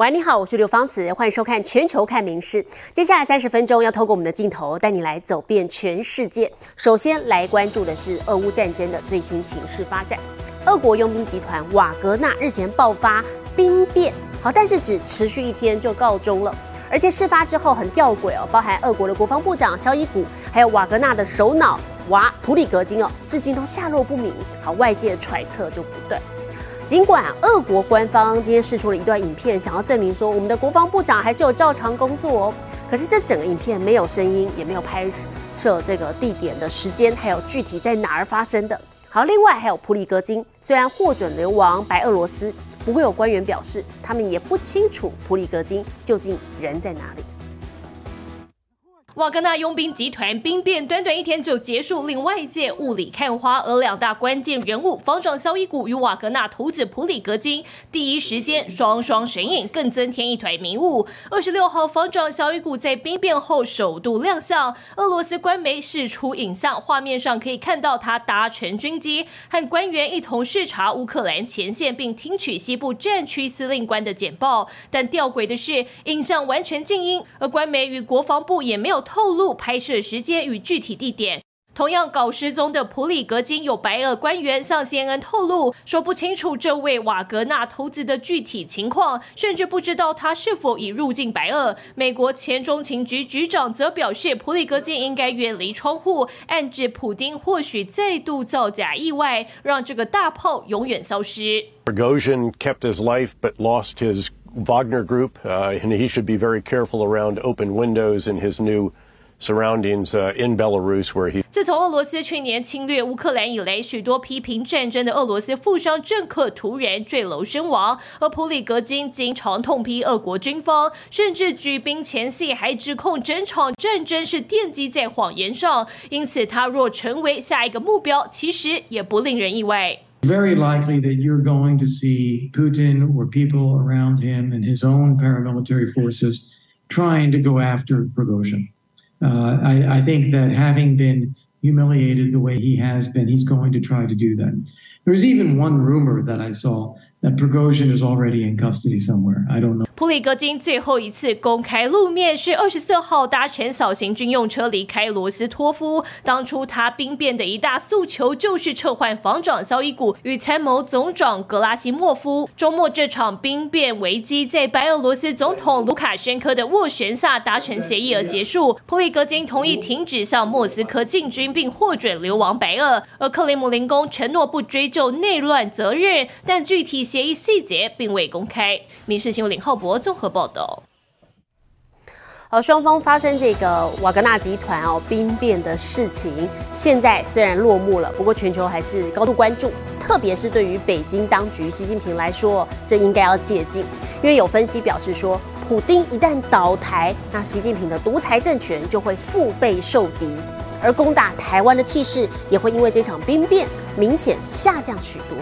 喂，你好，我是刘芳慈，欢迎收看《全球看名事》。接下来三十分钟要透过我们的镜头带你来走遍全世界。首先来关注的是俄乌战争的最新情势发展。俄国佣兵集团瓦格纳日前爆发兵变，好，但是只持续一天就告终了。而且事发之后很吊诡哦，包含俄国的国防部长肖伊古，还有瓦格纳的首脑瓦普里格金哦，至今都下落不明。好，外界揣测就不对。尽管俄国官方今天释出了一段影片，想要证明说我们的国防部长还是有照常工作哦，可是这整个影片没有声音，也没有拍摄这个地点的时间，还有具体在哪儿发生的。好，另外还有普里戈金，虽然获准流亡白俄罗斯，不过有官员表示，他们也不清楚普里戈金究竟人在哪里。瓦格纳佣兵集团兵变短短一天就结束，令外界雾里看花。而两大关键人物防长肖伊古与瓦格纳头子普里格金第一时间双双神隐，更增添一团迷雾。二十六号，防长肖伊古在兵变后首度亮相，俄罗斯官媒释出影像，画面上可以看到他搭乘军机和官员一同视察乌克兰前线，并听取西部战区司令官的简报。但吊诡的是，影像完全静音，而官媒与国防部也没有。透露拍摄时间与具体地点。同样搞失踪的普里格金有白俄官员向 CNN 透露，说不清楚这位瓦格纳投资的具体情况，甚至不知道他是否已入境白俄。美国前中情局局长则表示，普里格金应该远离窗户，暗指普丁或许再度造假意外，让这个大炮永远消失。Prigozhin kept his life but lost his Wagner Group, and he should be very careful around open windows in his new surroundings in Belarus, where he. 自从俄罗斯去年侵略乌克兰以来，许多批评战争的俄罗斯富商政客突然坠楼身亡，而普里格金经常痛批俄国军方，甚至举兵前夕还指控整场战争是奠基在谎言上。因此，他若成为下一个目标，其实也不令人意外。very likely that you're going to see Putin or people around him and his own paramilitary forces trying to go after Prigozhin. Uh, I, I, think that having been humiliated the way he has been, he's going to try to do that. There's even one rumor that I saw that Prigozhin is already in custody somewhere. I don't know. 普里戈金最后一次公开露面是二十四号搭乘小型军用车离开罗斯托夫。当初他兵变的一大诉求就是撤换防长肖伊古与参谋总长格拉西莫夫。周末这场兵变危机在白俄罗斯总统卢卡申科的斡旋下达成协议而结束。普里戈金同意停止向莫斯科进军，并获准流亡白俄。而克里姆林宫承诺不追究内乱责任，但具体协议细节并未公开。《民事新闻》林浩博。综合报道。好，双方发生这个瓦格纳集团哦兵变的事情，现在虽然落幕了，不过全球还是高度关注，特别是对于北京当局、习近平来说，这应该要借鉴，因为有分析表示说，普京一旦倒台，那习近平的独裁政权就会腹背受敌，而攻打台湾的气势也会因为这场兵变明显下降许多。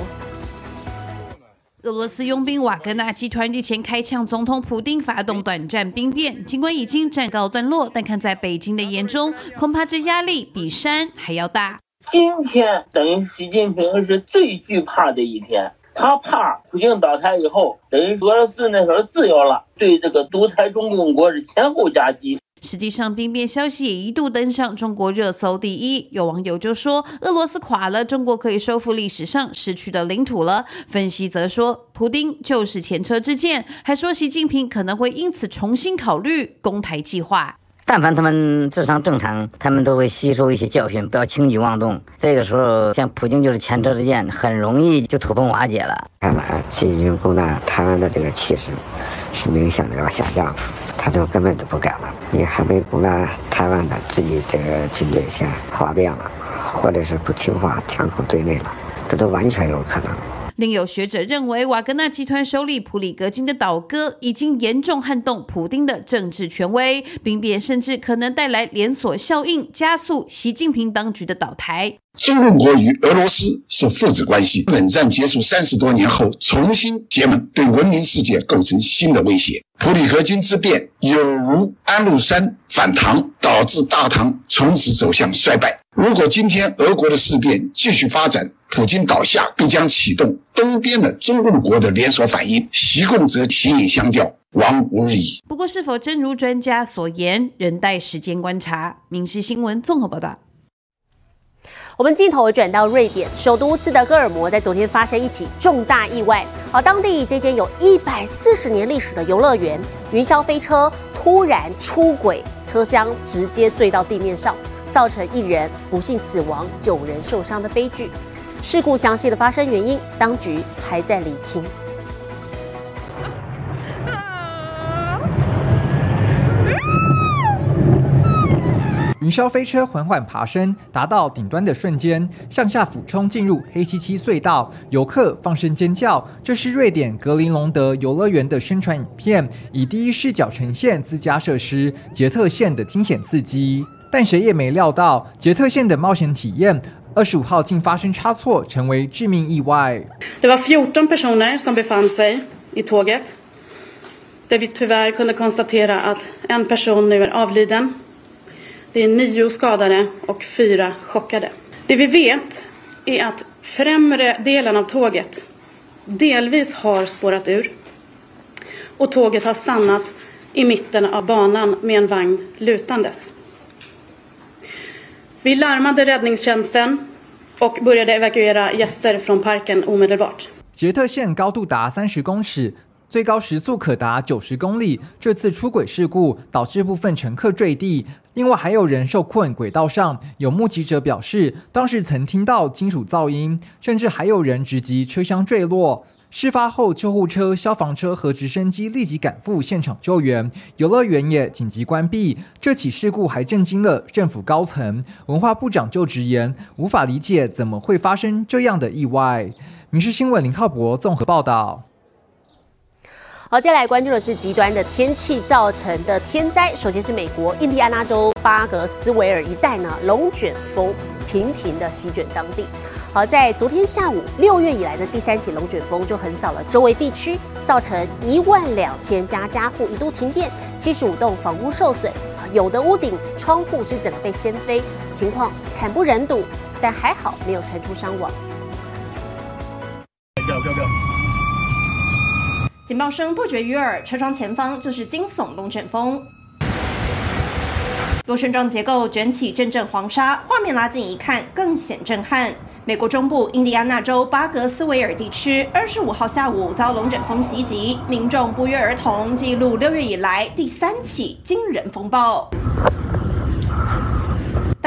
俄罗斯佣兵瓦格纳集团日前开枪，总统普京发动短暂兵变。尽管已经战告段落，但看在北京的眼中，恐怕这压力比山还要大。今天等于习近平是最惧怕的一天，他怕普京倒台以后，等于俄罗斯那时候自由了，对这个独裁中共国是前后夹击。实际上，兵变消息也一度登上中国热搜第一。有网友就说：“俄罗斯垮了，中国可以收复历史上失去的领土了。”分析则说：“普京就是前车之鉴。”还说习近平可能会因此重新考虑攻台计划。但凡他们智商正常，他们都会吸收一些教训，不要轻举妄动。这个时候，像普京就是前车之鉴，很容易就土崩瓦解了。看来，习近平攻打台湾的这个气势是明显的要下降了。他就根本就不敢了。你还没攻打台湾呢，自己这个军队先哗变了，或者是不听话，枪口对内了，这都完全有可能。另有学者认为，瓦格纳集团首领普里格金的倒戈已经严重撼动普丁的政治权威，兵变甚至可能带来连锁效应，加速习近平当局的倒台。中共国与俄罗斯是父子关系，冷战结束三十多年后重新结盟，对文明世界构成新的威胁。普里格金之变有如安禄山反唐，导致大唐从此走向衰败。如果今天俄国的事变继续发展，普京倒下，必将启动东边的中共国的连锁反应，习共则形影相吊。亡无矣。不过，是否真如专家所言，仍待时间观察。民事新闻综合报道。我们镜头转到瑞典首都斯德哥尔摩，在昨天发生一起重大意外。好，当地这间有一百四十年历史的游乐园云霄飞车突然出轨，车厢直接坠到地面上，造成一人不幸死亡、九人受伤的悲剧。事故详细的发生原因，当局还在理清。云霄飞车缓缓爬升，达到顶端的瞬间，向下俯冲进入黑漆漆隧道，游客放声尖叫。这是瑞典格林隆德游乐园的宣传影片，以第一视角呈现自家设施杰特线的惊险刺激。但谁也没料到，杰特线的冒险体验，二十五号竟发生差错，成为致命意外。Det var fjorton personer som befann sig i tåget, där vi tyvärr kunde konstatera att en person nu är avliden. Det är nio skadade och fyra chockade. Det vi vet är att främre delen av tåget delvis har spårat ur och tåget har stannat i mitten av banan med en vagn lutandes. Vi larmade räddningstjänsten och började evakuera gäster från parken omedelbart. 杰特线高度达三十公尺，最高时速可达九十公里。这次出轨事故导致部分乘客坠地，另外还有人受困轨道上。有目击者表示，当时曾听到金属噪音，甚至还有人直击车厢坠落。事发后，救护车、消防车和直升机立即赶赴现场救援，游乐园也紧急关闭。这起事故还震惊了政府高层，文化部长就直言无法理解怎么会发生这样的意外。民事新闻林浩博综合报道。好，接下来关注的是极端的天气造成的天灾。首先是美国印第安纳州巴格斯维尔一带呢，龙卷风频频的席卷当地。好，在昨天下午，六月以来的第三起龙卷风就横扫了周围地区，造成一万两千家家户一度停电，七十五栋房屋受损，有的屋顶窗户是整个被掀飞，情况惨不忍睹。但还好没有传出伤亡。警报声不绝于耳，车窗前方就是惊悚龙卷风。螺旋状结构卷起阵阵黄沙，画面拉近一看更显震撼。美国中部印第安纳州巴格斯维尔地区，二十五号下午遭龙卷风袭击，民众不约而同记录六月以来第三起惊人风暴。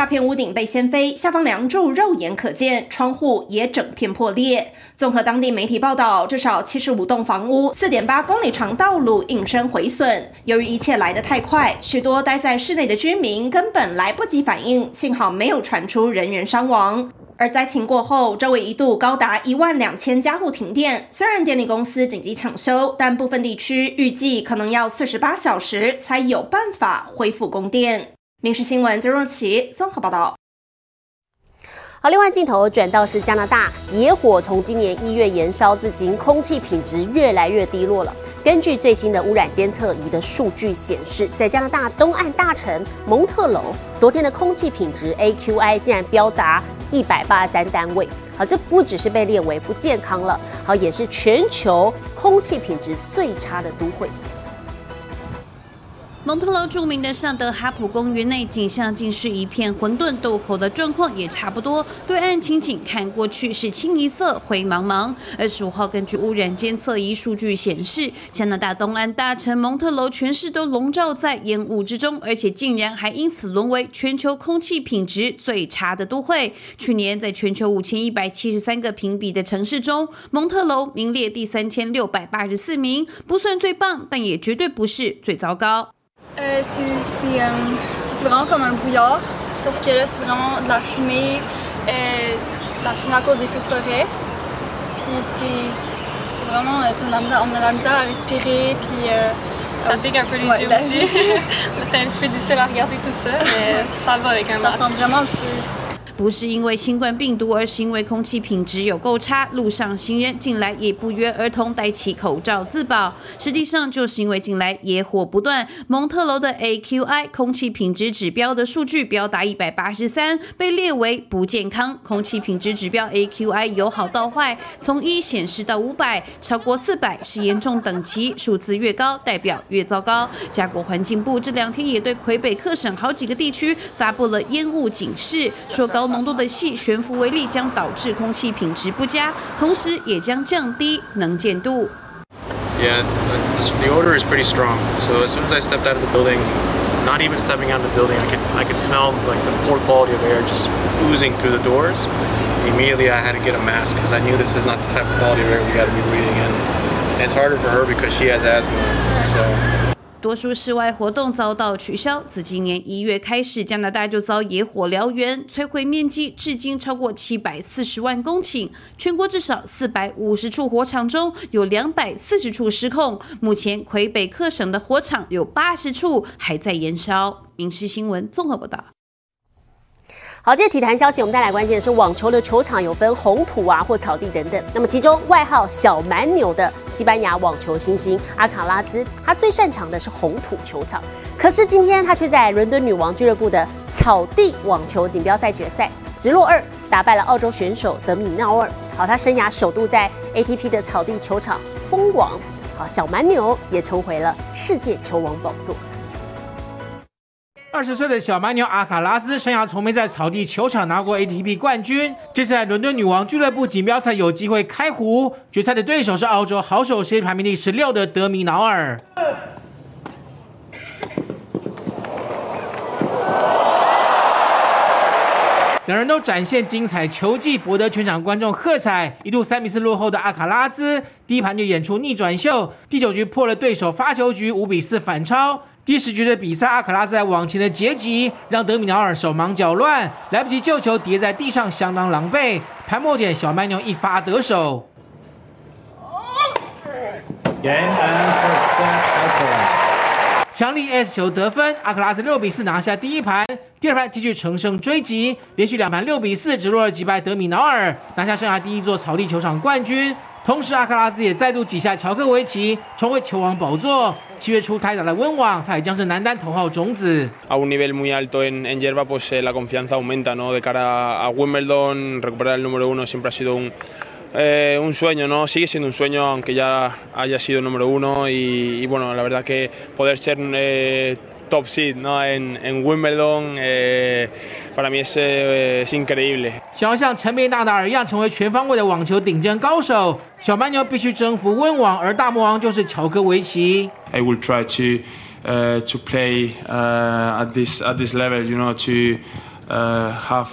大片屋顶被掀飞，下方梁柱肉眼可见，窗户也整片破裂。综合当地媒体报道，至少七十五栋房屋、四点八公里长道路应声毁损。由于一切来得太快，许多待在室内的居民根本来不及反应，幸好没有传出人员伤亡。而灾情过后，周围一度高达一万两千家户停电。虽然电力公司紧急抢修，但部分地区预计可能要四十八小时才有办法恢复供电。民事新闻周若琪综合报道。好，另外镜头转到是加拿大，野火从今年一月延烧至今，空气品质越来越低落了。根据最新的污染监测仪的数据显示，在加拿大东岸大城蒙特楼，昨天的空气品质 AQI 竟然飙达一百八十三单位。好，这不只是被列为不健康了，好，也是全球空气品质最差的都会。蒙特楼著名的尚德哈普公园内景象竟是一片混沌，渡口的状况也差不多。对岸情景看过去是清一色灰茫茫。二十五号，根据污染监测仪数据显示，加拿大东岸大城蒙特楼全市都笼罩在烟雾之中，而且竟然还因此沦为全球空气品质最差的都会。去年，在全球五千一百七十三个评比的城市中，蒙特楼名列第三千六百八十四名，不算最棒，但也绝对不是最糟糕。Euh, c'est vraiment comme un brouillard, sauf que là c'est vraiment de la fumée, euh, de la fumée à cause des feux de forêt. Puis c'est vraiment, on a, a la misère à respirer, puis... Euh, ça pique un peu les ouais, yeux aussi. c'est un petit peu difficile à regarder tout ça, mais ça va avec un Ça masque. sent vraiment le feu. 不是因为新冠病毒，而是因为空气品质有够差，路上行人近来也不约而同戴起口罩自保。实际上，就是因为近来野火不断，蒙特楼的 AQI 空气品质指标的数据标达一百八十三，被列为不健康。空气品质指标 AQI 由好到坏，从一显示到五百，超过四百是严重等级，数字越高代表越糟糕。加国环境部这两天也对魁北克省好几个地区发布了烟雾警示，说高浓度的气悬浮微粒将导致空气品质不佳，同时也将降低能见度。 Yeah, the, the odor is pretty strong. So as soon as I stepped out of the building, not even stepping out of the building, I could I could smell like the poor quality of air just oozing through the doors. Immediately, I had to get a mask because I knew this is not the type of quality of air we got to be breathing in. And it's harder for her because she has asthma. So. 多数室外活动遭到取消。自今年一月开始，加拿大就遭野火燎原，摧毁面积至今超过七百四十万公顷。全国至少四百五十处火场中有两百四十处失控。目前魁北克省的火场有八十处还在燃烧。民事新闻综合报道。好，这些体坛消息，我们再来关心的是网球的球场有分红土啊或草地等等。那么其中外号小蛮牛的西班牙网球新星阿卡拉兹，他最擅长的是红土球场。可是今天他却在伦敦女王俱乐部的草地网球锦标赛决赛直落二打败了澳洲选手德米纳尔。好，他生涯首度在 ATP 的草地球场封王。好，小蛮牛也重回了世界球王宝座。二十岁的小蛮牛阿卡拉兹生涯从没在草地球场拿过 ATP 冠军，这次在伦敦女王俱乐部锦标赛有机会开壶。决赛的对手是澳洲好手，世界排名第十六的德米瑙尔。两人都展现精彩球技，博得全场观众喝彩。一度三比四落后的阿卡拉兹，第一盘就演出逆转秀，第九局破了对手发球局，五比四反超。第十局的比赛，阿卡拉在往前的截击，让德米瑙尔手忙脚乱，来不及救球，跌在地上，相当狼狈。盘末点，小蛮牛一发得手。强力 S 球得分，阿克拉斯六比四拿下第一盘，第二盘继续乘胜追击，连续两盘六比四直落了击败德米瑙尔，拿下生涯第一座草地球场冠军。同时，阿克拉斯也再度挤下乔克维奇，重回球王宝座。七月初开打的温网，他也将是男单头号种子。 A un nivel muy alto en, en hierba, pues eh, la confianza aumenta, ¿no? De cara a Wimbledon, recuperar el número uno siempre ha sido un, eh, un sueño, ¿no? Sigue siendo un sueño, aunque ya haya sido número uno. Y, y bueno, la verdad que poder ser eh, top seed ¿no? en, en Wimbledon eh, para mí es, eh, es increíble. 想要像陈贝纳达尔一样成为全方位的网球顶尖高手，小蛮牛必须征服温网，而大魔王就是乔科维奇。I will try to uh, to play uh, at this at this level, you know, to uh, have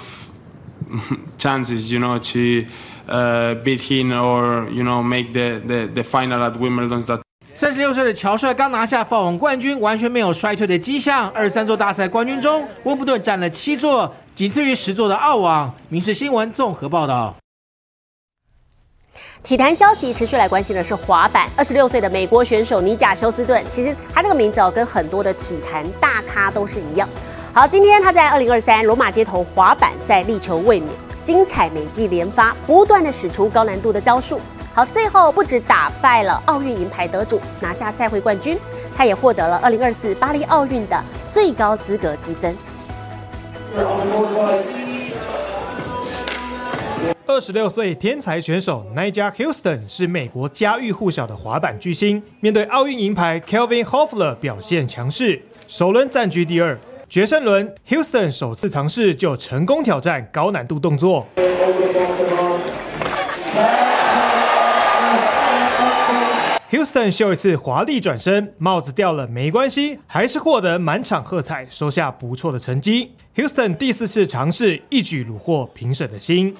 chances, you know, to uh, beat him or you know make the, the, the final at Wimbledon. That 三十六岁的乔帅刚拿下法网冠军，完全没有衰退的迹象。二十三座大赛冠军中，温布顿占了七座，仅次于十座的澳网。民事新闻综合报道。体坛消息持续来关心的是滑板。二十六岁的美国选手尼贾休斯顿，其实他这个名字哦，跟很多的体坛大咖都是一样。好，今天他在二零二三罗马街头滑板赛力求卫冕，精彩美技连发，不断的使出高难度的招数。好，最后不止打败了奥运银牌得主，拿下赛会冠军，他也获得了二零二四巴黎奥运的最高资格积分。二十六岁天才选手 n i j a Houston 是美国家喻户晓的滑板巨星。面对奥运银牌 Kelvin Hofler 表现强势，首轮暂居第二。决胜轮，Houston 首次尝试就成功挑战高难度动作。Houston 秀一次华丽转身，帽子掉了没关系，还是获得满场喝彩，收下不错的成绩。Houston 第四次尝试，一举虏获评审的心。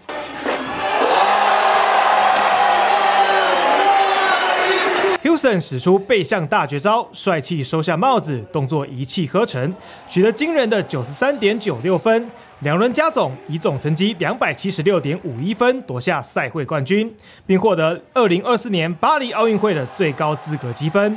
Houston 使出背向大绝招，帅气收下帽子，动作一气呵成，取得惊人的九十三点九六分。两轮加总，以总成绩两百七十六点五一分夺下赛会冠军，并获得二零二四年巴黎奥运会的最高资格积分。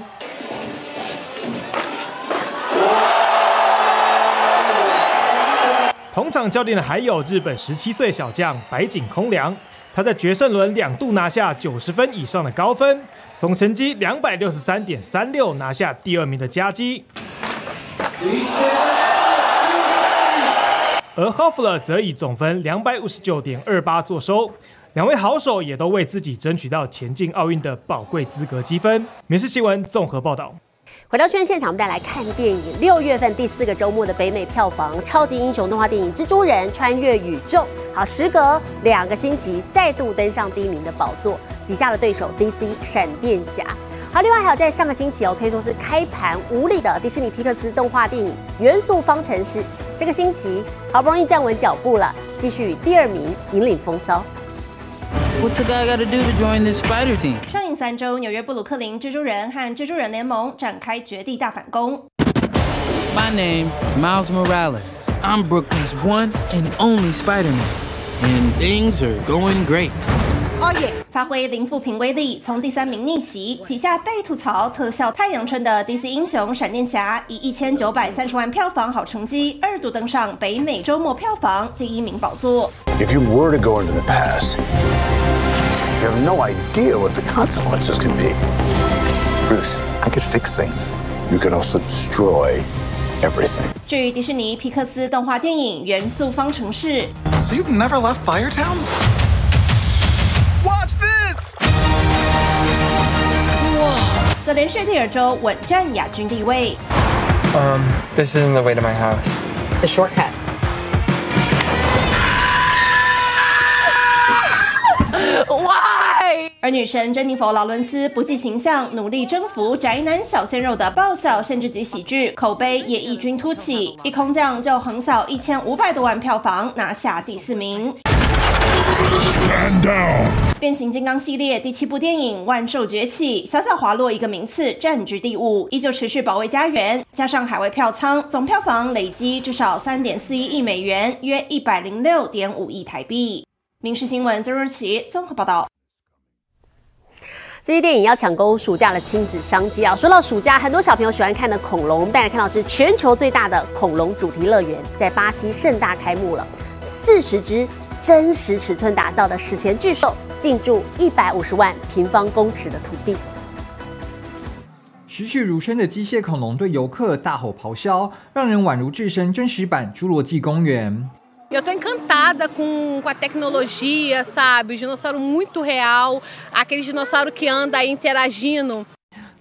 同场教练的还有日本十七岁小将白井空良，他在决胜轮两度拿下九十分以上的高分，总成绩两百六十三点三六，拿下第二名的佳绩。而 Hoffler 则以总分两百五十九点二八作收，两位好手也都为自己争取到前进奥运的宝贵资格积分。民事新闻综合报道。回到宣现场，我们再来看电影。六月份第四个周末的北美票房超级英雄动画电影《蜘蛛人穿越宇宙》，好，时隔两个星期再度登上第一名的宝座，挤下了对手 DC 闪电侠。好，另外还有在上个星期哦，可以说是开盘无力的迪士尼皮克斯动画电影《元素方程式》，这个星期好不容易站稳脚步了，继续第二名引领风骚。What's a guy got to do to join this spider team? 上映三周，纽约布鲁克林蜘蛛人和蜘蛛人联盟展开绝地大反攻。My name is Miles Morales. I'm Brooklyn's one and only Spider-Man, and things are going great. 哦耶！发挥零负评威力，从第三名逆袭，几下被吐槽特效太阳春的 DC 英雄闪电侠，以一千九百三十万票房好成绩，二度登上北美周末票房第一名宝座。If you were to go into the past, you have no idea what the consequences can be. Bruce, I could fix things. You could also destroy everything. 至于迪士尼皮克斯动画电影《元素方程式》，So you've never left Firetown? 则连续第二周稳占亚军地位。Um, this isn't the way to my house. It's a shortcut. Why？而女神珍妮佛·劳伦斯不计形象，努力征服宅男小鲜肉的爆笑限制级喜剧，口碑也异军突起，一空降就横扫一千五百多万票房，拿下第四名。Stand down. 变形金刚系列第七部电影《万兽崛起》小小滑落一个名次，占据第五，依旧持续保卫家园。加上海外票仓，总票房累积至少三点四一亿美元，约一百零六点五亿台币。民事新闻曾若琪综合报道。这些电影要抢攻暑假的亲子商机啊！说到暑假，很多小朋友喜欢看的恐龙，我们带来看到是全球最大的恐龙主题乐园，在巴西盛大开幕了，四十只真实尺寸打造的史前巨兽进驻一百五十万平方公尺的土地。栩栩如生的机械恐龙对游客大吼咆哮，让人宛如置身真实版侏罗纪公园。Eu tô encantada com, com a tecnologia, sabe? O dinossauro muito real, aquele dinossauro que anda aí interagindo.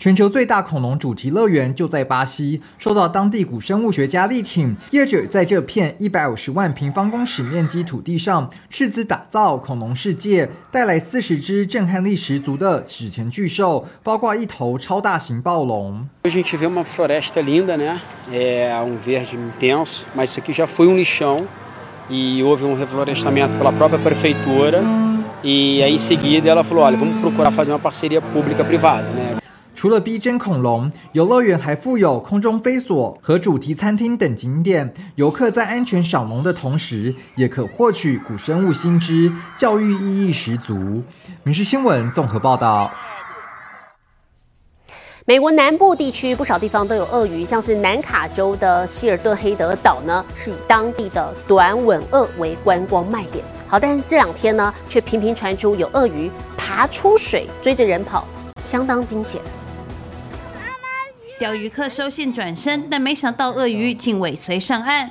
全球最大恐龙主题乐园就在巴西，受到当地古生物学家力挺，业者在这片一百五十万平方公尺面积土地上斥资打造恐龙世界，带来四十只震撼力十足的史前巨兽，包括一头超大型暴龙。A gente vê uma floresta linda, né? É um verde intenso, mas isso aqui já foi um lixão e houve um reflorestamento pela própria prefeitura. E aí em seguida ela falou: olha, vamos procurar fazer uma parceria pública-privada, né? 除了逼真恐龙，游乐园还附有空中飞索和主题餐厅等景点。游客在安全赏龙的同时，也可获取古生物新知，教育意义十足。民事新闻综合报道。美国南部地区不少地方都有鳄鱼，像是南卡州的希尔顿黑德岛呢，是以当地的短吻鳄为观光卖点。好，但是这两天呢，却频频传出有鳄鱼爬出水追着人跑，相当惊险。钓鱼客收信转身，但没想到鳄鱼竟尾随上岸。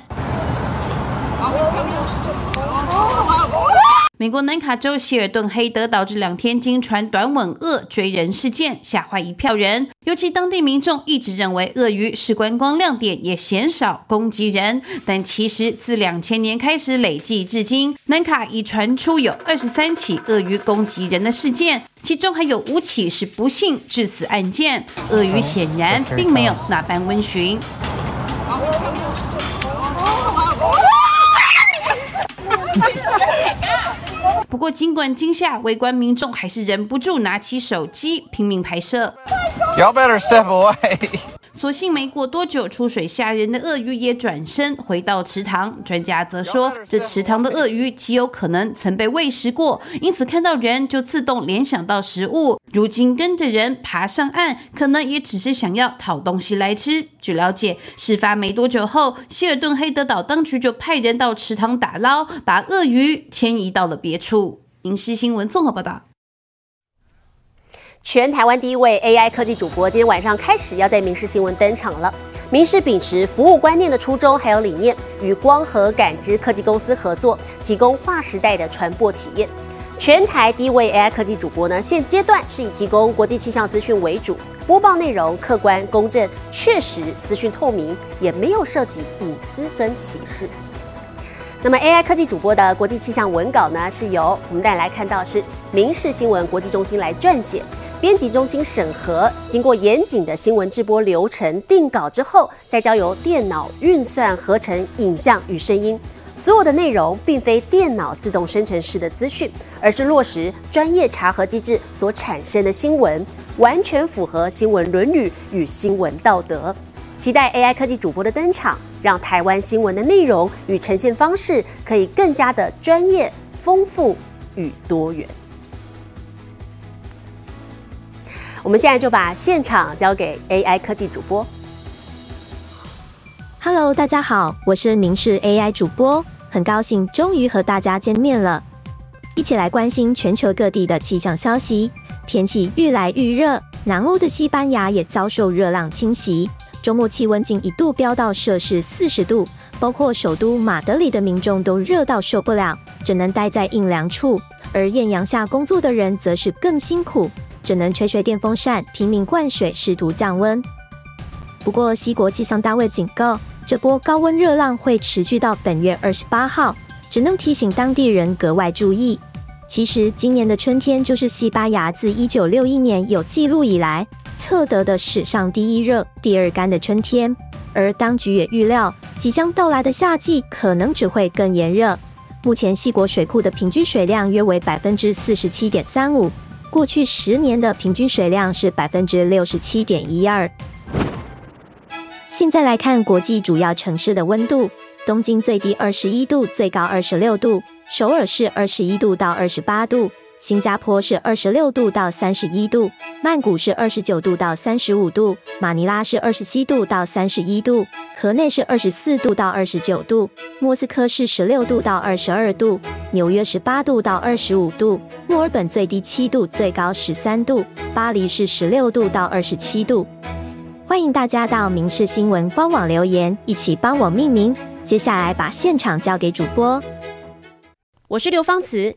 美国南卡州希尔顿黑德岛这两天经传短吻鳄追人事件，吓坏一票人。尤其当地民众一直认为鳄鱼是观光亮点，也鲜少攻击人。但其实自两千年开始累计至今，南卡已传出有二十三起鳄鱼攻击人的事件，其中还有五起是不幸致死案件。鳄鱼显然并没有那般温驯。不过，尽管惊吓，围观民众还是忍不住拿起手机拼命拍摄。Y'all better step away. 所幸没过多久，出水吓人的鳄鱼也转身回到池塘。专家则说，这池塘的鳄鱼极有可能曾被喂食过，因此看到人就自动联想到食物。如今跟着人爬上岸，可能也只是想要讨东西来吃。据了解，事发没多久后，希尔顿黑德岛当局就派人到池塘打捞，把鳄鱼迁移到了别处。影视新闻综合报道。全台湾第一位 AI 科技主播，今天晚上开始要在《民事新闻》登场了。民事秉持服务观念的初衷还有理念，与光和感知科技公司合作，提供划时代的传播体验。全台第一位 AI 科技主播呢，现阶段是以提供国际气象资讯为主，播报内容客观公正、确实，资讯透明，也没有涉及隐私跟歧视。那么 AI 科技主播的国际气象文稿呢，是由我们带来看到是民事新闻国际中心来撰写。编辑中心审核，经过严谨的新闻制播流程定稿之后，再交由电脑运算合成影像与声音。所有的内容并非电脑自动生成式的资讯，而是落实专业查核机制所产生的新闻，完全符合新闻伦理与新闻道德。期待 AI 科技主播的登场，让台湾新闻的内容与呈现方式可以更加的专业、丰富与多元。我们现在就把现场交给 AI 科技主播。Hello，大家好，我是明视 AI 主播，很高兴终于和大家见面了。一起来关心全球各地的气象消息。天气愈来愈热，南欧的西班牙也遭受热浪侵袭，周末气温竟一度飙到摄氏四十度，包括首都马德里的民众都热到受不了，只能待在阴凉处。而艳阳下工作的人则是更辛苦。只能吹吹电风扇，拼命灌水，试图降温。不过，西国气象单位警告，这波高温热浪会持续到本月二十八号，只能提醒当地人格外注意。其实，今年的春天就是西班牙自一九六一年有记录以来测得的史上第一热、第二干的春天。而当局也预料，即将到来的夏季可能只会更炎热。目前，西国水库的平均水量约为百分之四十七点三五。过去十年的平均水量是百分之六十七点一二。现在来看国际主要城市的温度：东京最低二十一度，最高二十六度；首尔是二十一度到二十八度。新加坡是二十六度到三十一度，曼谷是二十九度到三十五度，马尼拉是二十七度到三十一度，河内是二十四度到二十九度，莫斯科是十六度到二十二度，纽约十八度到二十五度，墨尔本最低七度，最高十三度，巴黎是十六度到二十七度。欢迎大家到民事新闻官网留言，一起帮我命名。接下来把现场交给主播，我是刘芳慈。